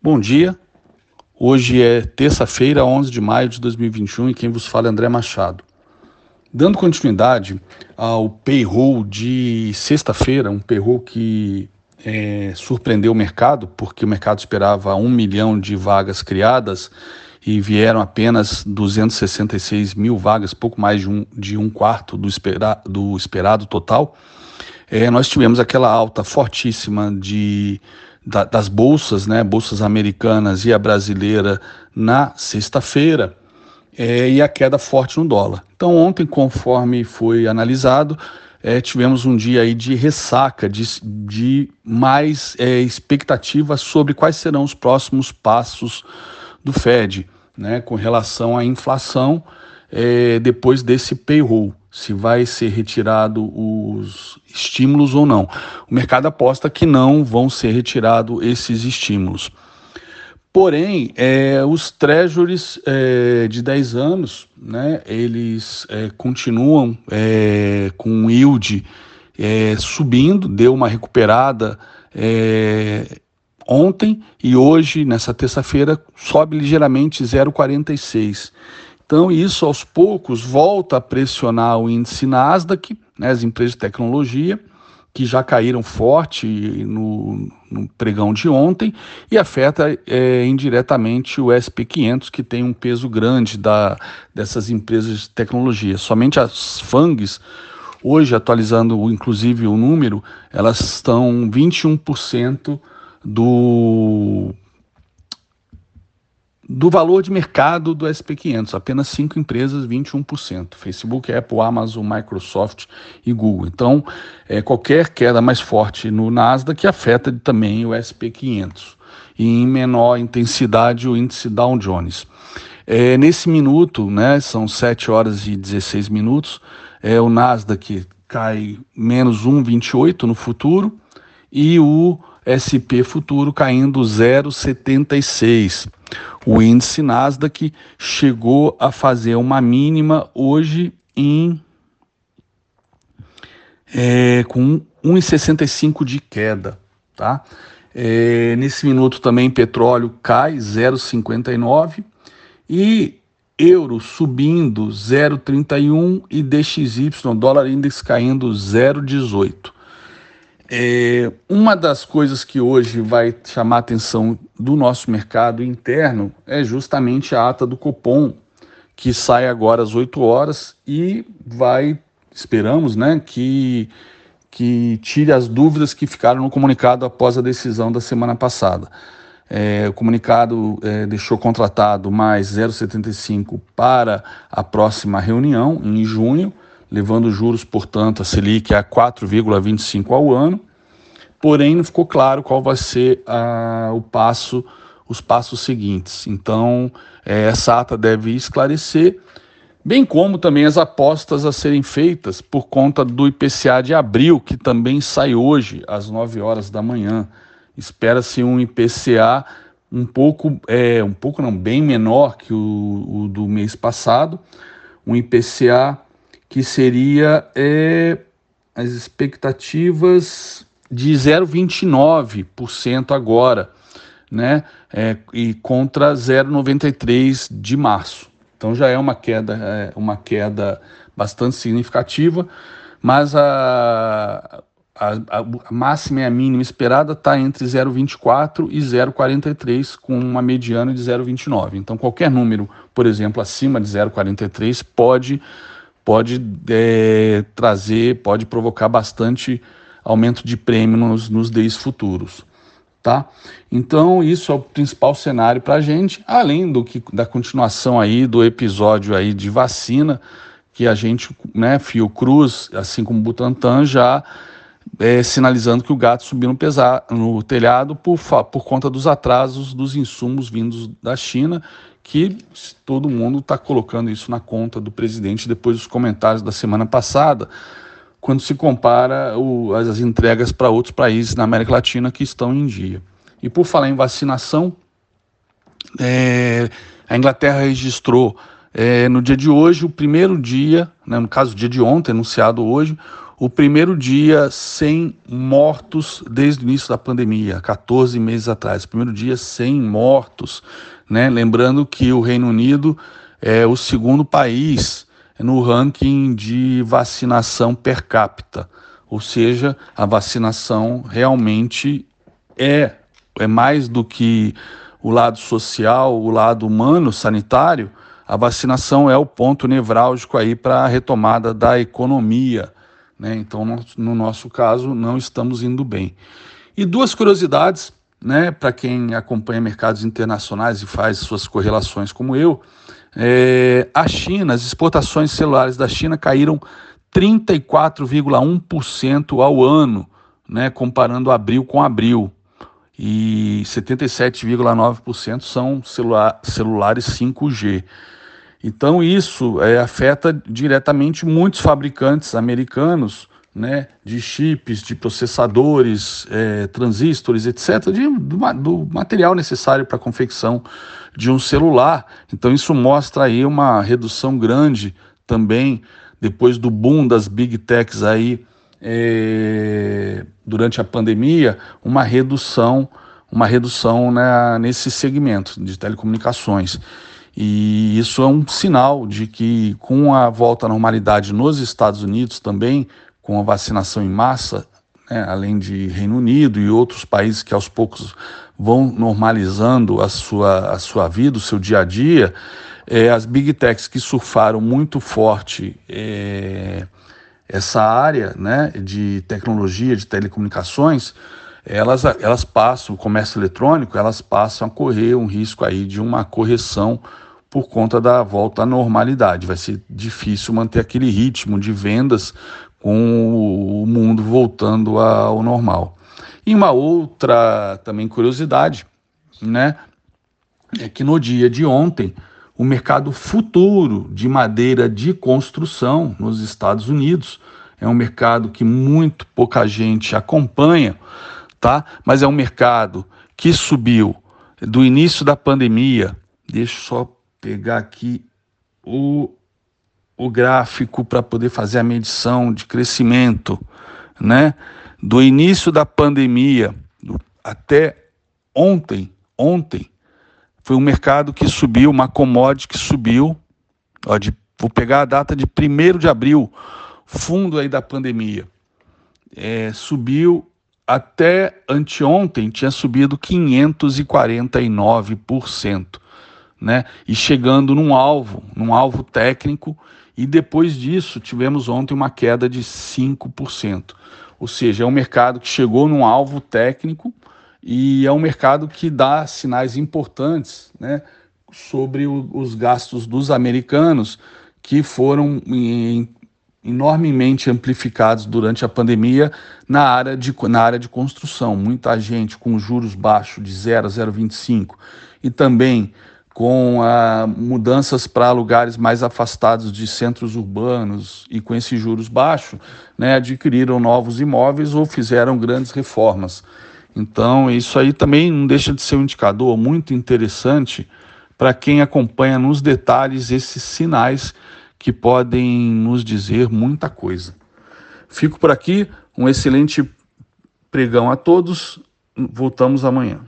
Bom dia. Hoje é terça-feira, 11 de maio de 2021 e quem vos fala é André Machado. Dando continuidade ao payroll de sexta-feira, um payroll que é, surpreendeu o mercado, porque o mercado esperava um milhão de vagas criadas e vieram apenas 266 mil vagas, pouco mais de um, de um quarto do, espera, do esperado total. É, nós tivemos aquela alta fortíssima de da, das bolsas, né, bolsas americanas e a brasileira na sexta-feira, é, e a queda forte no dólar. Então, ontem, conforme foi analisado, é, tivemos um dia aí de ressaca, de, de mais é, expectativas sobre quais serão os próximos passos do Fed, né, com relação à inflação é, depois desse payroll se vai ser retirado os estímulos ou não. O mercado aposta que não vão ser retirados esses estímulos. Porém, é, os treasuries é, de 10 anos, né, eles é, continuam é, com um yield é, subindo, deu uma recuperada é, ontem e hoje, nessa terça-feira, sobe ligeiramente 0,46. Então, isso aos poucos volta a pressionar o índice Nasdaq, né, as empresas de tecnologia, que já caíram forte no, no pregão de ontem, e afeta é, indiretamente o SP500, que tem um peso grande da, dessas empresas de tecnologia. Somente as FANGs, hoje, atualizando inclusive o número, elas estão 21% do do valor de mercado do SP500, apenas cinco empresas, 21%. Facebook, Apple, Amazon, Microsoft e Google. Então, é, qualquer queda mais forte no Nasdaq afeta também o SP500. E em menor intensidade o índice Dow Jones. É, nesse minuto, né, são 7 horas e 16 minutos, é, o Nasdaq cai menos 1,28 no futuro e o SP futuro caindo 0,76. O índice Nasdaq chegou a fazer uma mínima hoje em é, com 1,65 de queda, tá? É, nesse minuto também petróleo cai 0,59 e euro subindo 0,31 e DXY, dólar index caindo 0,18. É, uma das coisas que hoje vai chamar a atenção do nosso mercado interno é justamente a ata do Copom, que sai agora às 8 horas e vai, esperamos, né, que, que tire as dúvidas que ficaram no comunicado após a decisão da semana passada. É, o comunicado é, deixou contratado mais 0,75 para a próxima reunião, em junho, levando juros, portanto, a Selic a 4,25 ao ano. Porém, não ficou claro qual vai ser a, o passo, os passos seguintes. Então, é, essa ata deve esclarecer, bem como também as apostas a serem feitas por conta do IPCA de abril, que também sai hoje às 9 horas da manhã. Espera-se um IPCA um pouco, é, um pouco não, bem menor que o, o do mês passado, um IPCA que seria é, as expectativas de 0,29% agora, né? É, e contra 0,93 de março. Então já é uma queda, é, uma queda bastante significativa, mas a, a, a, máxima e a mínima esperada está entre 0,24 e 0,43, com uma mediana de 0,29. Então qualquer número, por exemplo, acima de 0,43 pode pode é, trazer, pode provocar bastante aumento de prêmio nos, nos futuros. Tá? Então, isso é o principal cenário para a gente, além do que da continuação aí do episódio aí de vacina, que a gente, né, Fiocruz, assim como Butantan, já é, sinalizando que o gato subiu no, pesar, no telhado por, por conta dos atrasos dos insumos vindos da China, que todo mundo está colocando isso na conta do presidente depois dos comentários da semana passada, quando se compara o, as entregas para outros países na América Latina que estão em dia. E por falar em vacinação, é, a Inglaterra registrou é, no dia de hoje, o primeiro dia, né, no caso, o dia de ontem, anunciado hoje, o primeiro dia sem mortos desde o início da pandemia, 14 meses atrás. Primeiro dia sem mortos, né? Lembrando que o Reino Unido é o segundo país no ranking de vacinação per capita, ou seja, a vacinação realmente é é mais do que o lado social, o lado humano, sanitário. A vacinação é o ponto nevrálgico aí para a retomada da economia né? Então, no, no nosso caso, não estamos indo bem. E duas curiosidades, né, para quem acompanha mercados internacionais e faz suas correlações como eu, é, a China, as exportações celulares da China caíram 34,1% ao ano, né, comparando abril com abril. E 77,9% são celular, celulares 5G. Então isso é, afeta diretamente muitos fabricantes americanos né, de chips, de processadores, é, transistores, etc., de, do, do material necessário para a confecção de um celular. Então isso mostra aí uma redução grande também depois do boom das big techs aí é, durante a pandemia, uma redução, uma redução nesse segmento de telecomunicações. E isso é um sinal de que, com a volta à normalidade nos Estados Unidos também, com a vacinação em massa, né, além de Reino Unido e outros países que aos poucos vão normalizando a sua, a sua vida, o seu dia a dia, é, as big techs que surfaram muito forte é, essa área né, de tecnologia, de telecomunicações, elas, elas passam, o comércio eletrônico, elas passam a correr um risco aí de uma correção por conta da volta à normalidade. Vai ser difícil manter aquele ritmo de vendas com o mundo voltando ao normal. E uma outra também curiosidade, né, é que no dia de ontem o mercado futuro de madeira de construção nos Estados Unidos é um mercado que muito pouca gente acompanha, tá? Mas é um mercado que subiu do início da pandemia. Deixa eu só pegar aqui o, o gráfico para poder fazer a medição de crescimento, né? Do início da pandemia até ontem, ontem, foi um mercado que subiu, uma commodity que subiu, ó, de, vou pegar a data de 1 de abril, fundo aí da pandemia, é, subiu até anteontem, tinha subido 549% né? E chegando num alvo, num alvo técnico, e depois disso tivemos ontem uma queda de 5%. Ou seja, é um mercado que chegou num alvo técnico e é um mercado que dá sinais importantes, né? Sobre o, os gastos dos americanos que foram em, enormemente amplificados durante a pandemia na área de, na área de construção. Muita gente com juros baixos de 0 a 0,25 e também com ah, mudanças para lugares mais afastados de centros urbanos e com esses juros baixos, né, adquiriram novos imóveis ou fizeram grandes reformas. Então, isso aí também não deixa de ser um indicador muito interessante para quem acompanha nos detalhes esses sinais que podem nos dizer muita coisa. Fico por aqui, um excelente pregão a todos, voltamos amanhã.